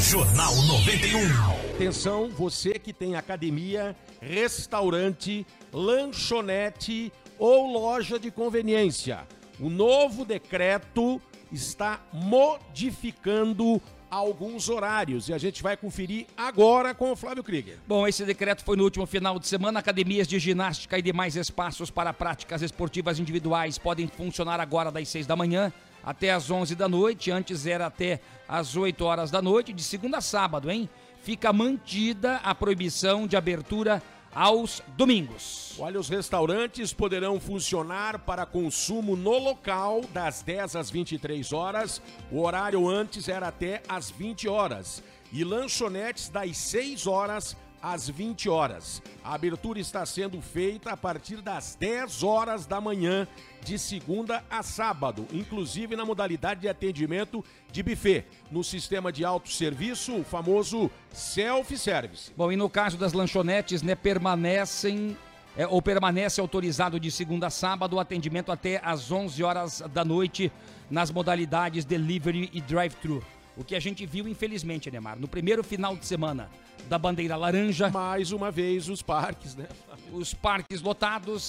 Jornal 91. Atenção, você que tem academia, restaurante, lanchonete ou loja de conveniência. O novo decreto está modificando alguns horários e a gente vai conferir agora com o Flávio Krieger. Bom, esse decreto foi no último final de semana. Academias de ginástica e demais espaços para práticas esportivas individuais podem funcionar agora das 6 da manhã até as 11 da noite. Antes era até às 8 horas da noite, de segunda a sábado, hein? Fica mantida a proibição de abertura aos domingos. Olha, os restaurantes poderão funcionar para consumo no local das 10 às 23 horas. O horário antes era até às 20 horas. E lanchonetes das 6 horas às 20 horas. A abertura está sendo feita a partir das 10 horas da manhã, de segunda a sábado, inclusive na modalidade de atendimento de buffet, no sistema de autosserviço, o famoso self-service. Bom, e no caso das lanchonetes, né, permanecem é, ou permanece autorizado de segunda a sábado o atendimento até às 11 horas da noite nas modalidades delivery e drive-thru. O que a gente viu, infelizmente, Neymar, no primeiro final de semana da bandeira laranja. Mais uma vez os parques, né? Os parques lotados,